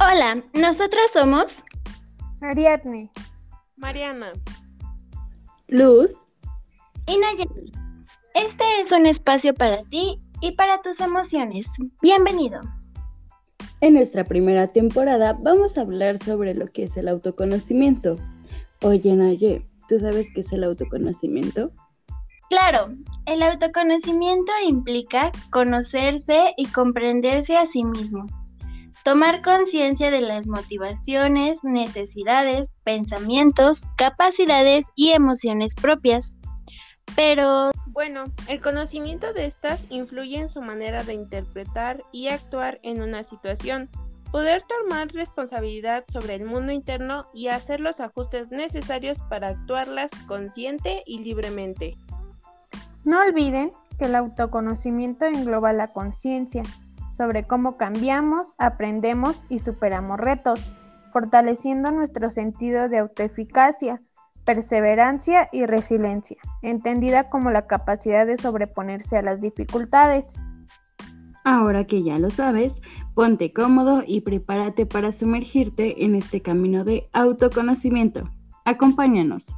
Hola, nosotras somos Ariadne, Mariana, Luz y Nayeli. Este es un espacio para ti y para tus emociones. Bienvenido. En nuestra primera temporada vamos a hablar sobre lo que es el autoconocimiento. Oye, Naye, ¿tú sabes qué es el autoconocimiento? Claro, el autoconocimiento implica conocerse y comprenderse a sí mismo. Tomar conciencia de las motivaciones, necesidades, pensamientos, capacidades y emociones propias. Pero bueno, el conocimiento de estas influye en su manera de interpretar y actuar en una situación, poder tomar responsabilidad sobre el mundo interno y hacer los ajustes necesarios para actuarlas consciente y libremente. No olviden que el autoconocimiento engloba la conciencia, sobre cómo cambiamos, aprendemos y superamos retos, fortaleciendo nuestro sentido de autoeficacia, perseverancia y resiliencia, entendida como la capacidad de sobreponerse a las dificultades. Ahora que ya lo sabes, ponte cómodo y prepárate para sumergirte en este camino de autoconocimiento. Acompáñanos.